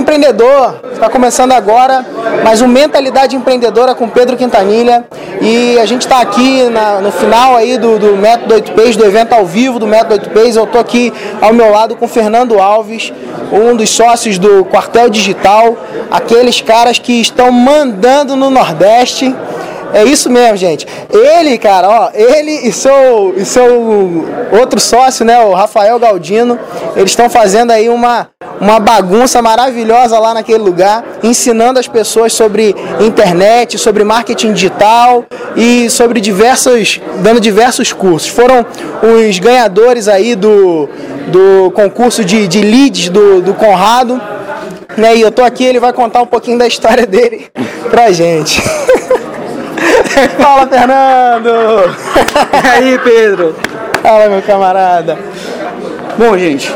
Empreendedor está começando agora, mais um Mentalidade Empreendedora com Pedro Quintanilha. E a gente está aqui na, no final aí do, do Método 8 Ps, do evento ao vivo do Método 8 Ps. Eu estou aqui ao meu lado com Fernando Alves, um dos sócios do Quartel Digital, aqueles caras que estão mandando no Nordeste. É isso mesmo, gente. Ele, cara, ó, ele e seu, e seu outro sócio, né, o Rafael Galdino, eles estão fazendo aí uma, uma bagunça maravilhosa lá naquele lugar, ensinando as pessoas sobre internet, sobre marketing digital e sobre diversos, dando diversos cursos. Foram os ganhadores aí do, do concurso de, de leads do, do Conrado. Né, e eu tô aqui, ele vai contar um pouquinho da história dele pra gente. Fala, Fernando! E aí, Pedro? Fala, meu camarada. Bom, gente,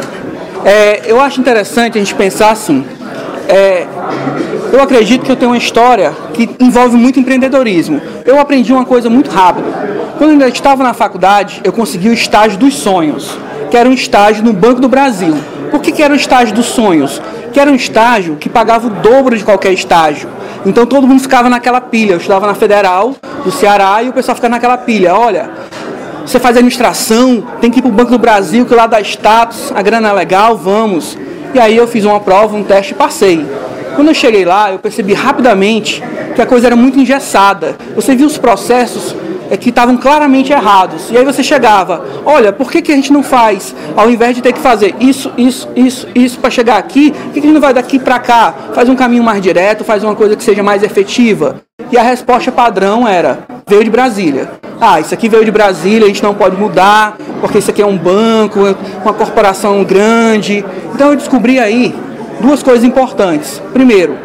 é, eu acho interessante a gente pensar assim. É, eu acredito que eu tenho uma história que envolve muito empreendedorismo. Eu aprendi uma coisa muito rápido. Quando eu ainda estava na faculdade, eu consegui o estágio dos sonhos, que era um estágio no Banco do Brasil. Por que, que era o estágio dos sonhos? Que era um estágio que pagava o dobro de qualquer estágio. Então todo mundo ficava naquela pilha. Eu estudava na Federal do Ceará e o pessoal ficava naquela pilha. Olha, você faz administração, tem que ir para o Banco do Brasil, que lá dá status, a grana é legal, vamos. E aí eu fiz uma prova, um teste e passei. Quando eu cheguei lá, eu percebi rapidamente que a coisa era muito engessada. Você viu os processos é, que estavam claramente errados. E aí você chegava, olha, por que, que a gente não faz, ao invés de ter que fazer isso, isso, isso, isso para chegar aqui, por que, que a gente não vai daqui para cá? Faz um caminho mais direto, faz uma coisa que seja mais efetiva. E a resposta padrão era, veio de Brasília. Ah, isso aqui veio de Brasília, a gente não pode mudar, porque isso aqui é um banco, uma corporação grande. Então eu descobri aí duas coisas importantes. Primeiro,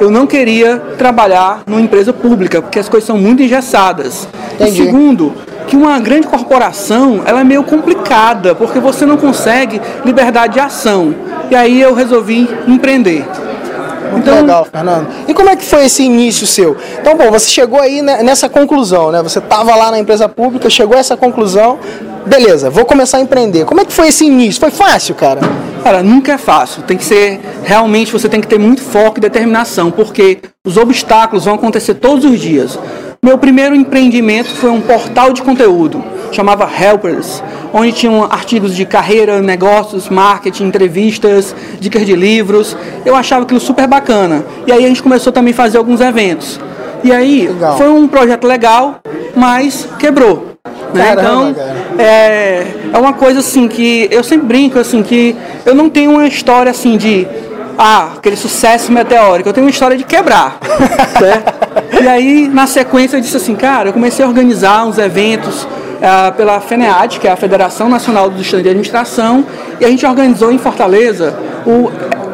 eu não queria trabalhar numa empresa pública, porque as coisas são muito engessadas. Entendi. E segundo, que uma grande corporação ela é meio complicada, porque você não consegue liberdade de ação. E aí eu resolvi empreender. Muito legal, Fernando. E como é que foi esse início seu? Então, bom, você chegou aí nessa conclusão, né? Você estava lá na empresa pública, chegou a essa conclusão, beleza, vou começar a empreender. Como é que foi esse início? Foi fácil, cara? Cara, nunca é fácil. Tem que ser realmente você tem que ter muito foco e determinação, porque os obstáculos vão acontecer todos os dias. Meu primeiro empreendimento foi um portal de conteúdo, chamava Helpers, onde tinham artigos de carreira, negócios, marketing, entrevistas, dicas de livros. Eu achava aquilo super bacana. E aí a gente começou também a fazer alguns eventos. E aí Legal. foi um projeto legal, mas quebrou. Né? Caramba, então, cara. é, é uma coisa assim que eu sempre brinco assim que eu não tenho uma história assim de ah, aquele sucesso meteórico, eu tenho uma história de quebrar. certo? E aí, na sequência, eu disse assim, cara, eu comecei a organizar uns eventos ah, pela FENEAD, que é a Federação Nacional dos Estudantes de Administração, e a gente organizou em Fortaleza o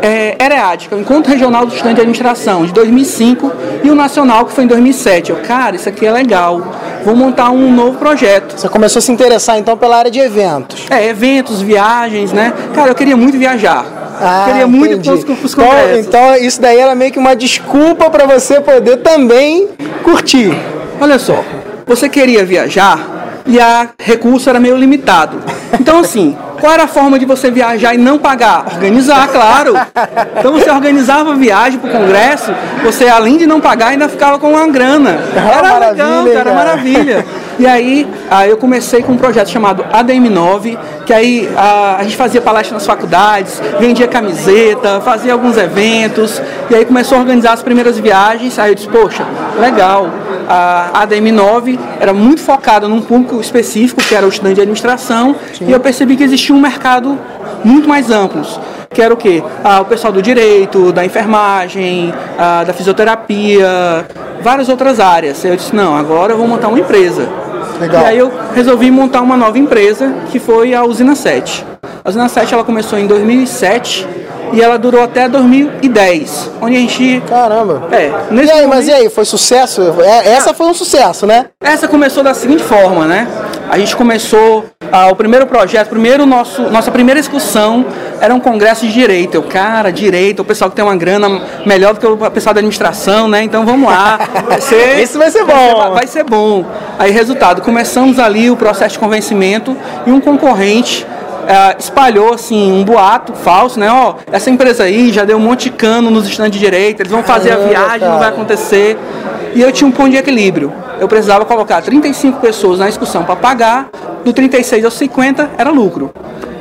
é, EREAD, que é o Encontro Regional dos Estudantes de Administração, de 2005, e o Nacional, que foi em 2007. Eu, cara, isso aqui é legal, vou montar um novo projeto. Você começou a se interessar então pela área de eventos. É, eventos, viagens, né? Cara, eu queria muito viajar. Ah, queria muito entendi. pros, pros então, congressos. então isso daí era meio que uma desculpa para você poder também curtir. Olha só, você queria viajar e a recurso era meio limitado. Então, assim, qual era a forma de você viajar e não pagar? Organizar, claro. Então você organizava a viagem para o congresso, você além de não pagar ainda ficava com uma grana. Era Maravilha, legal, cara, cara? maravilha. E aí, aí eu comecei com um projeto chamado ADM9, que aí a, a gente fazia palestra nas faculdades, vendia camiseta, fazia alguns eventos, e aí começou a organizar as primeiras viagens, aí eu disse, poxa, legal. A ADM9 era muito focada num público específico, que era o estudante de administração, e eu percebi que existia um mercado muito mais amplo que era o quê? Ah, o pessoal do direito, da enfermagem, ah, da fisioterapia, várias outras áreas. Eu disse, não, agora eu vou montar uma empresa. Legal. E aí eu resolvi montar uma nova empresa, que foi a Usina 7. A Usina 7 ela começou em 2007 e ela durou até 2010, onde a gente... Caramba. É, E aí, momento- mas e aí, foi sucesso? É, Essa foi um sucesso, né? essa começou da seguinte forma, né? A gente começou ah, o primeiro projeto, primeiro nosso, nossa primeira excursão era um congresso de direito. Eu, cara, direito, o pessoal que tem uma grana melhor do que o pessoal da administração, né? Então vamos lá. Vai ser, Esse vai ser bom. vai ser bom. Aí, resultado, começamos ali o processo de convencimento e um concorrente é, espalhou assim um boato falso, né? Ó, essa empresa aí já deu um monte de cano nos estandes de direita, eles vão fazer a viagem, cara. não vai acontecer. E eu tinha um ponto de equilíbrio. Eu precisava colocar 35 pessoas na excursão para pagar, do 36 ao 50 era lucro.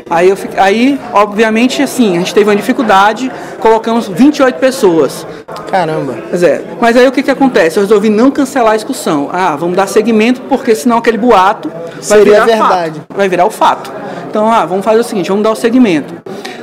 Aí, eu, aí, obviamente, assim, a gente teve uma dificuldade, colocamos 28 pessoas. Caramba. Pois é. Mas aí o que, que acontece? Eu resolvi não cancelar a excursão. Ah, vamos dar seguimento, porque senão aquele boato vai Seria virar verdade. Fato, vai virar o fato. Então, ah, vamos fazer o seguinte, vamos dar o segmento.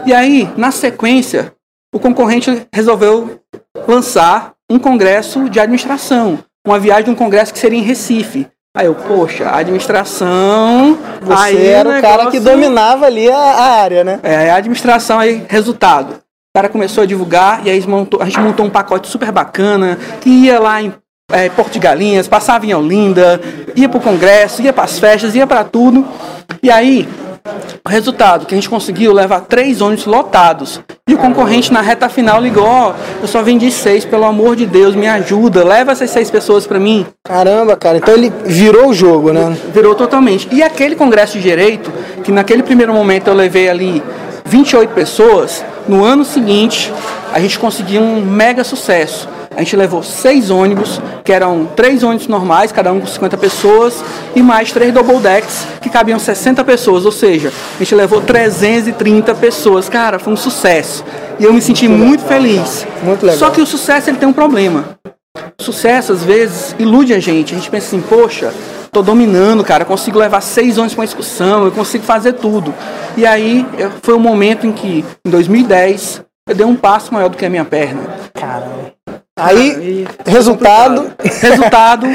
E aí, na sequência, o concorrente resolveu lançar um congresso de administração, uma viagem de um congresso que seria em Recife. Aí eu, poxa, a administração. Você aí era o, negócio... cara que dominava ali a, a, área, né? É, a administração aí, resultado. O cara começou a divulgar e aí montou, a gente montou um pacote super bacana que ia lá em é, Porto de Galinhas, passava em Olinda, ia para o congresso, ia para as festas, ia para tudo. E aí o resultado, que a gente conseguiu levar três ônibus lotados. E o concorrente na reta final ligou, ó, oh, eu só vendi seis, pelo amor de Deus, me ajuda, leva essas seis pessoas para mim. Caramba, cara, então ele virou o jogo, né? Virou totalmente. E aquele congresso de direito, que naquele primeiro momento eu levei ali 28 pessoas, no ano seguinte a gente conseguiu um mega sucesso. A gente levou seis ônibus, que eram três ônibus normais, cada um com 50 pessoas, e mais três double decks, que cabiam 60 pessoas. Ou seja, a gente levou 330 pessoas. Cara, foi um sucesso. E eu me senti muito, muito feliz. Muito legal. Só que o sucesso ele tem um problema. O sucesso, às vezes, ilude a gente. A gente pensa assim, poxa, tô dominando, cara, consigo levar seis ônibus para uma excursão, eu consigo fazer tudo. E aí foi o um momento em que, em 2010, eu dei um passo maior do que a minha perna. Caramba. Aí, resultado. Resultado,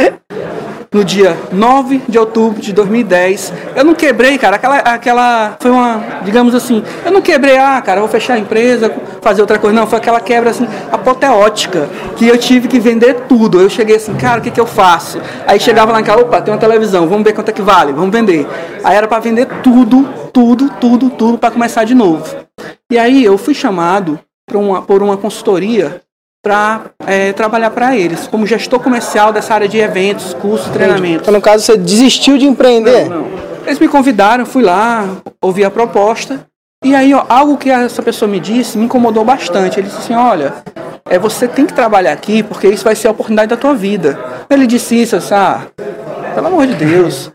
no dia 9 de outubro de 2010. Eu não quebrei, cara, aquela, aquela. Foi uma. Digamos assim, eu não quebrei, ah, cara, vou fechar a empresa, fazer outra coisa. Não, foi aquela quebra assim, apoteótica, que eu tive que vender tudo. Eu cheguei assim, cara, o que, que eu faço? Aí chegava lá em casa, opa, tem uma televisão, vamos ver quanto é que vale, vamos vender. Aí era para vender tudo, tudo, tudo, tudo, para começar de novo. E aí eu fui chamado por uma, por uma consultoria para é, trabalhar para eles, como gestor comercial dessa área de eventos, cursos, treinamentos. Então, no caso, você desistiu de empreender? Não, não. Eles me convidaram, fui lá, ouvi a proposta. E aí, ó, algo que essa pessoa me disse me incomodou bastante. Ele disse assim: olha, é, você tem que trabalhar aqui porque isso vai ser a oportunidade da tua vida. Ele disse isso, assim, ah, pelo amor de Deus.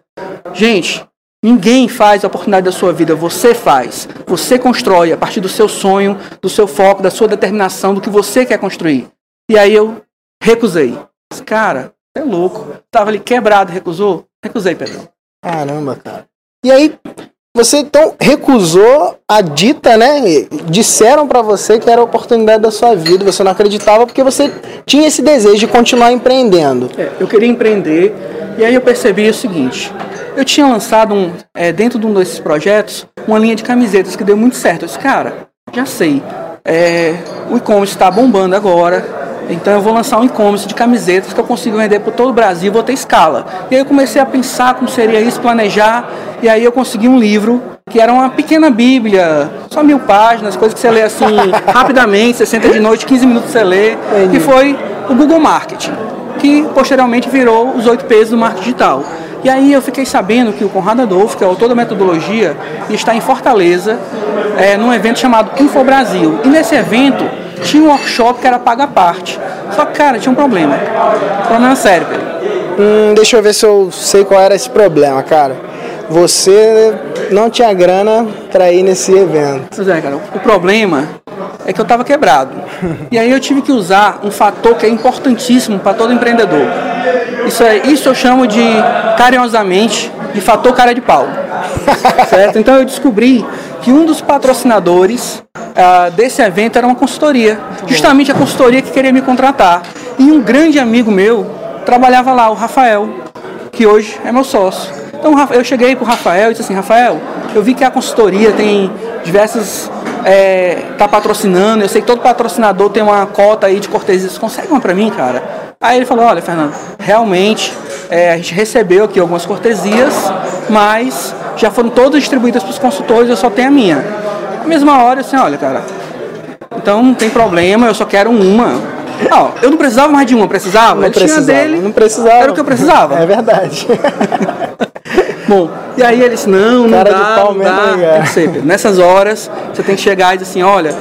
Gente, Ninguém faz a oportunidade da sua vida, você faz. Você constrói a partir do seu sonho, do seu foco, da sua determinação, do que você quer construir. E aí eu recusei. Cara, é louco. Tava ali quebrado, recusou? Recusei, Pedrão. Caramba, cara. E aí, você então recusou a dita, né? Disseram para você que era a oportunidade da sua vida, você não acreditava porque você tinha esse desejo de continuar empreendendo. É, eu queria empreender e aí eu percebi o seguinte: eu tinha lançado um, é, dentro de um desses projetos uma linha de camisetas que deu muito certo. Eu disse, cara, já sei, é, o e-commerce está bombando agora, então eu vou lançar um e-commerce de camisetas que eu consigo vender por todo o Brasil, vou ter escala. E aí eu comecei a pensar como seria isso, planejar, e aí eu consegui um livro que era uma pequena bíblia, só mil páginas, coisas que você lê assim rapidamente, 60 de noite, 15 minutos você lê, que foi o Google Marketing, que posteriormente virou os oito pesos do marketing digital. E aí eu fiquei sabendo que o Conrado Adolfo, que é o autor da metodologia, está em Fortaleza, é, num evento chamado Info Brasil. E nesse evento tinha um workshop que era paga parte. Só que, cara, tinha um problema. Um problema sério, Pedro. Hum, deixa eu ver se eu sei qual era esse problema, cara. Você não tinha grana para ir nesse evento. Pois é, cara. O problema é que eu estava quebrado. E aí eu tive que usar um fator que é importantíssimo para todo empreendedor. Isso, é, isso eu chamo de, carinhosamente, de fator cara de pau. certo? Então eu descobri que um dos patrocinadores uh, desse evento era uma consultoria. Justamente a consultoria que queria me contratar. E um grande amigo meu trabalhava lá, o Rafael, que hoje é meu sócio. Então eu cheguei para o Rafael e disse assim, Rafael, eu vi que a consultoria tem diversas é, tá patrocinando, eu sei que todo patrocinador tem uma cota aí de cortesia, você consegue uma para mim, cara? Aí ele falou, olha, Fernando, realmente é, a gente recebeu aqui algumas cortesias, mas já foram todas distribuídas para os consultores, eu só tenho a minha. Na mesma hora, assim, olha, cara, então não tem problema, eu só quero uma. Não, eu não precisava mais de uma, precisava? Não precisava, dele, não precisava. Era o que eu precisava. É verdade. Bom, e aí eles, não, não Cara dá, não dá. cara? Tem que ser, Pedro. Nessas horas, você tem que chegar e dizer assim, olha,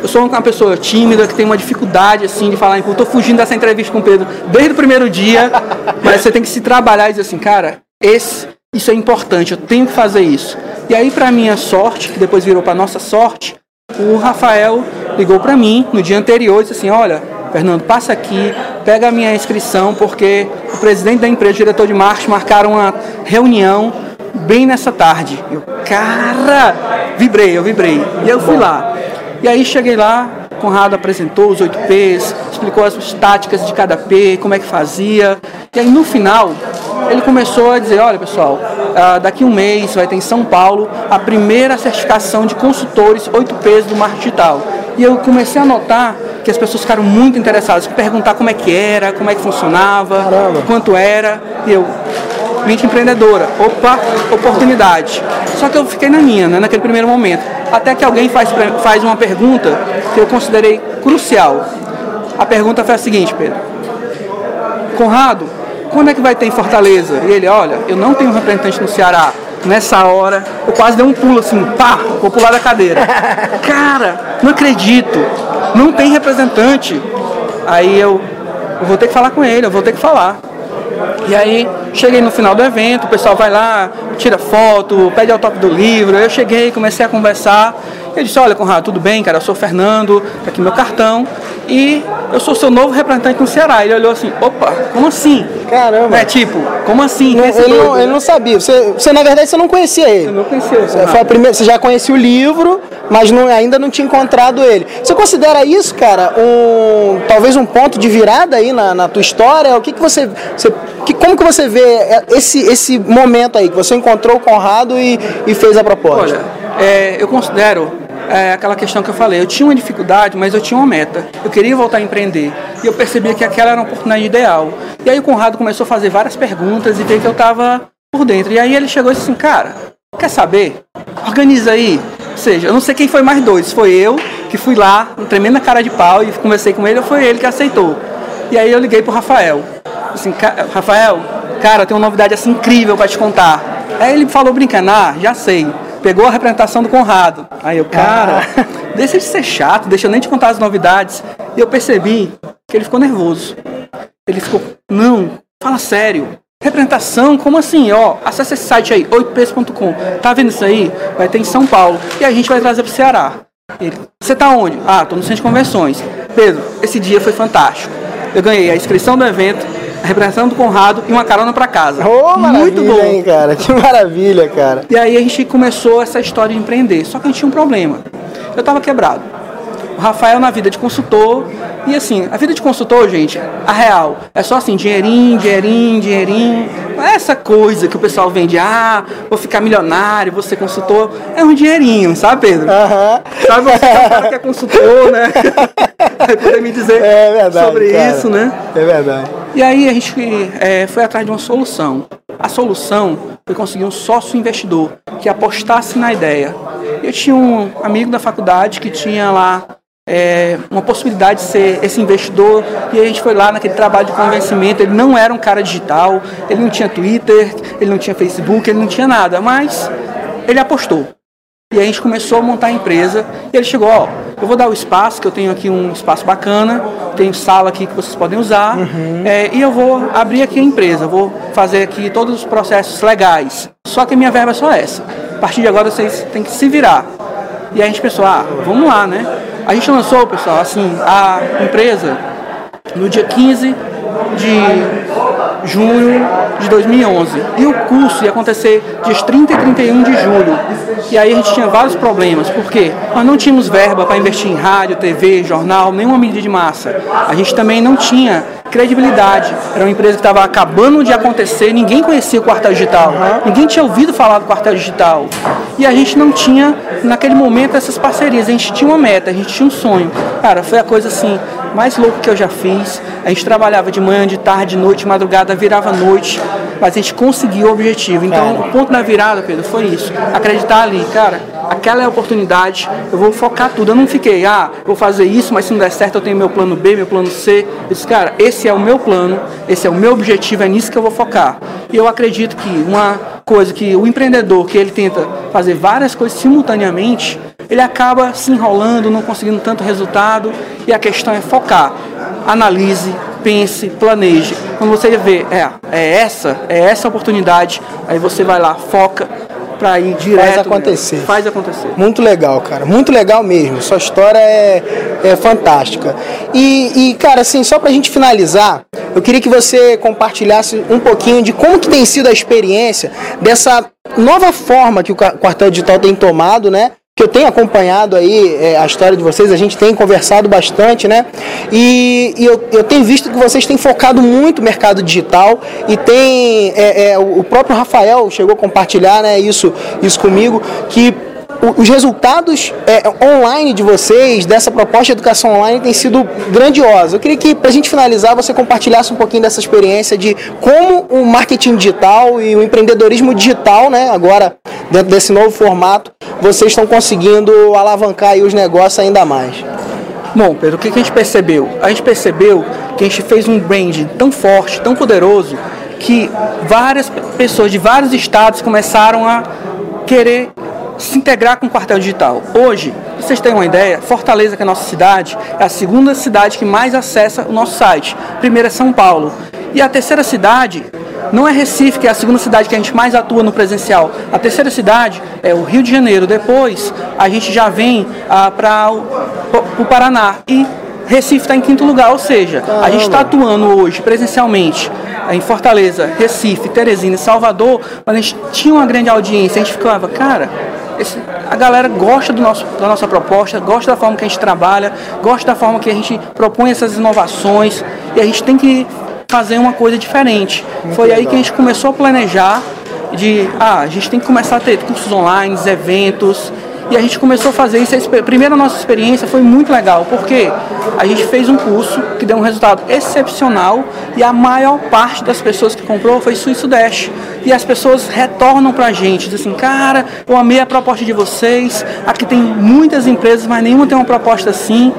eu sou uma pessoa tímida, que tem uma dificuldade, assim, de falar, eu tô fugindo dessa entrevista com o Pedro desde o primeiro dia, mas você tem que se trabalhar e dizer assim, cara, esse, isso é importante, eu tenho que fazer isso. E aí, para minha sorte, que depois virou para nossa sorte, o Rafael ligou para mim no dia anterior e disse assim, olha, Fernando, passa aqui, pega a minha inscrição, porque o presidente da empresa, o diretor de marketing, marcaram uma reunião bem nessa tarde. Eu, cara, vibrei, eu vibrei. E eu fui lá. E aí cheguei lá, Conrado apresentou os 8 P's, explicou as táticas de cada P, como é que fazia. E aí no final, ele começou a dizer, olha pessoal, ah, daqui a um mês vai ter em São Paulo a primeira certificação de consultores 8 P's do marketing digital. E eu comecei a notar que as pessoas ficaram muito interessadas, perguntar como é que era, como é que funcionava, Caramba. quanto era. E eu, mente empreendedora, opa, oportunidade. Só que eu fiquei na minha, né, naquele primeiro momento. Até que alguém faz, faz uma pergunta que eu considerei crucial. A pergunta foi a seguinte, Pedro. Conrado, quando é que vai ter em Fortaleza? E ele, olha, eu não tenho representante no Ceará. Nessa hora, eu quase dei um pulo assim, pá, vou pular da cadeira. Cara, não acredito, não tem representante. Aí eu, eu vou ter que falar com ele, eu vou ter que falar. E aí, cheguei no final do evento, o pessoal vai lá, tira foto, pede autógrafo do livro. Eu cheguei, comecei a conversar. Ele disse: Olha, Conrado, tudo bem, cara? Eu sou o Fernando, tá aqui meu cartão. E eu sou seu novo representante no Ceará. Ele olhou assim: Opa, como assim? Caramba. É tipo, como assim? É esse Ele não, ele não sabia. Você, você, na verdade, você não conhecia ele. Eu não conhecia Você, foi a primeira, você já conhecia o livro, mas não- ainda não tinha encontrado ele. Você considera isso, cara, um talvez um ponto de virada aí na, na tua história? O que, que você, você que, como que você vê esse, esse momento aí que você encontrou o Conrado e, e fez a proposta? Olha, é, eu considero é, aquela questão que eu falei. Eu tinha uma dificuldade, mas eu tinha uma meta. Eu queria voltar a empreender. E eu percebia que aquela era uma oportunidade ideal. E aí o Conrado começou a fazer várias perguntas e ver que eu estava por dentro. E aí ele chegou e disse assim, cara, quer saber? Organiza aí. Ou seja, eu não sei quem foi mais dois. Se foi eu, que fui lá, um tremenda cara de pau, e conversei com ele, ou foi ele que aceitou. E aí eu liguei pro Rafael. Assim, "Ca- Rafael, cara, tem uma novidade assim incrível para te contar. Aí ele falou brincando, ah, já sei. Pegou a representação do Conrado. Aí eu, cara, deixa de ser chato, deixa eu nem te contar as novidades. E eu percebi que ele ficou nervoso. Ele ficou, não, fala sério. Representação, como assim? Ó, acessa esse site aí, 8ps.com. Tá vendo isso aí? Vai ter em São Paulo. E a gente vai trazer pro Ceará. Ele, você tá onde? Ah, tô no centro de convenções. Pedro, esse dia foi fantástico. Eu ganhei a inscrição do evento, a representação do Conrado e uma carona para casa. Maravilha, Muito bom. hein, cara? Que maravilha, cara. E aí a gente começou essa história de empreender. Só que a gente tinha um problema. Eu estava quebrado. O Rafael na vida de consultor. E assim, a vida de consultor, gente, a real, é só assim, dinheirinho, dinheirinho, dinheirinho. Não é essa coisa que o pessoal vende, ah, vou ficar milionário, vou ser consultor. É um dinheirinho, sabe, Pedro? Aham. Sabe você é um cara que é consultor, né? Vai poder me dizer É verdade. sobre cara. isso, né? É verdade. E aí a gente é, foi atrás de uma solução. A solução foi conseguir um sócio investidor que apostasse na ideia. Eu tinha um amigo da faculdade que tinha lá é, uma possibilidade de ser esse investidor e a gente foi lá naquele trabalho de convencimento. Ele não era um cara digital, ele não tinha Twitter, ele não tinha Facebook, ele não tinha nada, mas ele apostou. E a gente começou a montar a empresa. E ele chegou, ó, eu vou dar o espaço, que eu tenho aqui um espaço bacana, tenho sala aqui que vocês podem usar, é, e eu vou abrir aqui a empresa, vou fazer aqui todos os processos legais. Só que a minha verba é só essa. A partir de agora vocês têm que se virar. E a gente pensou, ah, vamos lá, né? A gente lançou, pessoal, assim, a empresa no dia 15 de junho de 2011. E o curso ia acontecer dias 30 e 31 de julho. E aí a gente tinha vários problemas, porque nós não tínhamos verba para investir em rádio, TV, jornal, nenhuma mídia de massa. A gente também não tinha credibilidade. Era uma empresa que estava acabando de acontecer, ninguém conhecia o quartel digital, ninguém tinha ouvido falar do quartel digital. E a gente não tinha, naquele momento, essas parcerias. A gente tinha uma meta, a gente tinha um sonho. Cara, foi a coisa assim mais louca que eu já fiz. A gente trabalhava de manhã, de tarde, de noite, de madrugada, virava noite, mas a gente conseguiu o objetivo. Então, o ponto da virada, Pedro, foi isso. Acreditar ali, cara, aquela é a oportunidade, eu vou focar tudo. Eu não fiquei, ah, vou fazer isso, mas se não der certo, eu tenho meu plano B, meu plano C. Eu disse, cara, esse é o meu plano, esse é o meu objetivo, é nisso que eu vou focar. E eu acredito que uma coisa que o empreendedor que ele tenta fazer várias coisas simultaneamente, ele acaba se enrolando, não conseguindo tanto resultado, e a questão é focar. Analise, pense, planeje. Quando você vê, é, é essa, é essa oportunidade, aí você vai lá, foca para ir direto. Faz acontecer. Mesmo. Faz acontecer. Muito legal, cara. Muito legal mesmo. Sua história é, é fantástica. E, e, cara, assim, só pra gente finalizar, eu queria que você compartilhasse um pouquinho de como que tem sido a experiência dessa nova forma que o quartel digital tem tomado, né? Que eu tenho acompanhado aí é, a história de vocês, a gente tem conversado bastante, né? E, e eu, eu, tenho visto que vocês têm focado muito no mercado digital e tem é, é, o próprio Rafael chegou a compartilhar né, isso, isso comigo, que os resultados é, online de vocês, dessa proposta de educação online, tem sido grandiosos. Eu queria que, para a gente finalizar, você compartilhasse um pouquinho dessa experiência de como o marketing digital e o empreendedorismo digital, né, agora dentro desse novo formato, vocês estão conseguindo alavancar os negócios ainda mais. Bom, Pedro, o que a gente percebeu? A gente percebeu que a gente fez um brand tão forte, tão poderoso, que várias pessoas de vários estados começaram a querer se integrar com o quartel digital. Hoje, vocês têm uma ideia, Fortaleza, que é a nossa cidade, é a segunda cidade que mais acessa o nosso site. Primeira é São Paulo. E a terceira cidade não é Recife, que é a segunda cidade que a gente mais atua no presencial. A terceira cidade é o Rio de Janeiro. Depois a gente já vem ah, para o Paraná. E Recife está em quinto lugar, ou seja, a gente está atuando hoje presencialmente em Fortaleza, Recife, Teresina e Salvador, mas a gente tinha uma grande audiência, a gente ficava, cara, esse, a galera gosta do nosso, da nossa proposta, gosta da forma que a gente trabalha, gosta da forma que a gente propõe essas inovações e a gente tem que fazer uma coisa diferente. Muito Foi legal. aí que a gente começou a planejar de, ah, a gente tem que começar a ter cursos online, eventos, e a gente começou a fazer isso. A primeira nossa experiência foi muito legal, porque a gente fez um curso que deu um resultado excepcional e a maior parte das pessoas que comprou foi sul e sudeste. E as pessoas retornam pra gente, dizem assim, cara, eu amei a proposta de vocês, aqui tem muitas empresas, mas nenhuma tem uma proposta assim.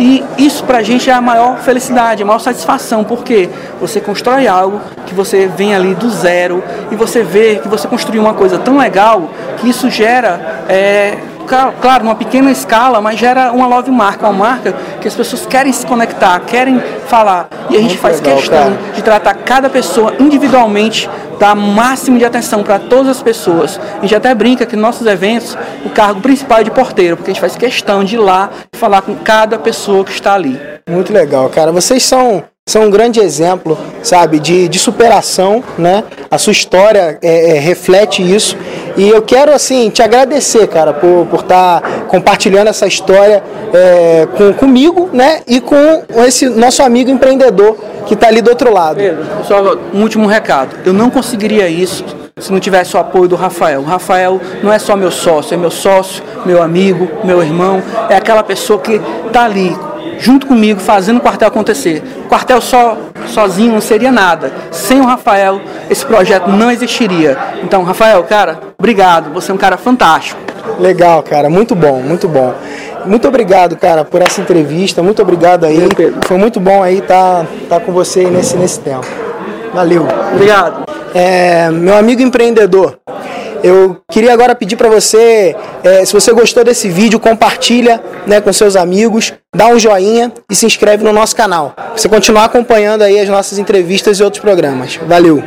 E isso para a gente é a maior felicidade, a maior satisfação, porque você constrói algo que você vem ali do zero e você vê que você construiu uma coisa tão legal que isso gera é, claro, numa pequena escala, mas gera uma love marca, uma marca que as pessoas querem se conectar, querem falar. E a gente Muito faz legal, questão cara. de tratar cada pessoa individualmente, dar máximo de atenção para todas as pessoas. A gente até brinca que nos nossos eventos o cargo principal é de porteiro, porque a gente faz questão de ir lá e falar com cada pessoa que está ali. Muito legal, cara. Vocês são são um grande exemplo, sabe, de, de superação, né? A sua história é, é, reflete isso. E eu quero, assim, te agradecer, cara, por estar por tá compartilhando essa história é, com, comigo, né? E com esse nosso amigo empreendedor que está ali do outro lado. Pedro, só um último recado. Eu não conseguiria isso se não tivesse o apoio do Rafael. O Rafael não é só meu sócio, é meu sócio, meu amigo, meu irmão, é aquela pessoa que está ali junto comigo, fazendo o quartel acontecer. Quartel só, sozinho não seria nada. Sem o Rafael, esse projeto não existiria. Então, Rafael, cara, obrigado. Você é um cara fantástico. Legal, cara. Muito bom, muito bom. Muito obrigado, cara, por essa entrevista. Muito obrigado aí. Foi muito bom aí estar tá, tá com você nesse, nesse tempo. Valeu. Obrigado. É, meu amigo empreendedor, eu queria agora pedir para você, é, se você gostou desse vídeo, compartilha né, com seus amigos, dá um joinha e se inscreve no nosso canal. Você continuar acompanhando aí as nossas entrevistas e outros programas. Valeu!